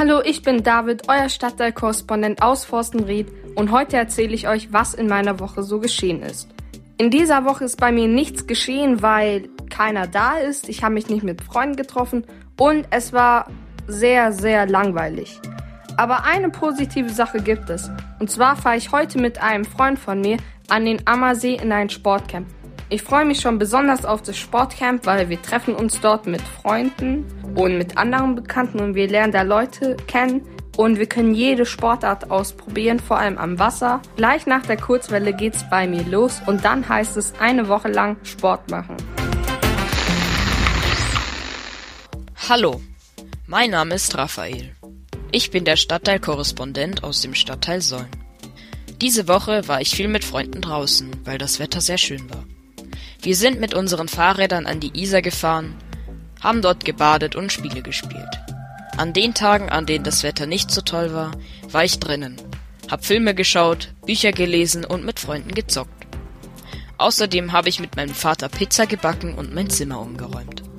Hallo, ich bin David, euer Stadtteilkorrespondent aus Forstenried und heute erzähle ich euch, was in meiner Woche so geschehen ist. In dieser Woche ist bei mir nichts geschehen, weil keiner da ist. Ich habe mich nicht mit Freunden getroffen und es war sehr, sehr langweilig. Aber eine positive Sache gibt es. Und zwar fahre ich heute mit einem Freund von mir an den Ammersee in ein Sportcamp. Ich freue mich schon besonders auf das Sportcamp, weil wir treffen uns dort mit Freunden und mit anderen Bekannten und wir lernen da Leute kennen und wir können jede Sportart ausprobieren, vor allem am Wasser. Gleich nach der Kurzwelle geht's bei mir los und dann heißt es eine Woche lang Sport machen. Hallo, mein Name ist Raphael. Ich bin der Stadtteilkorrespondent aus dem Stadtteil Sollen. Diese Woche war ich viel mit Freunden draußen, weil das Wetter sehr schön war. Wir sind mit unseren Fahrrädern an die Isar gefahren, haben dort gebadet und Spiele gespielt. An den Tagen, an denen das Wetter nicht so toll war, war ich drinnen, hab Filme geschaut, Bücher gelesen und mit Freunden gezockt. Außerdem habe ich mit meinem Vater Pizza gebacken und mein Zimmer umgeräumt.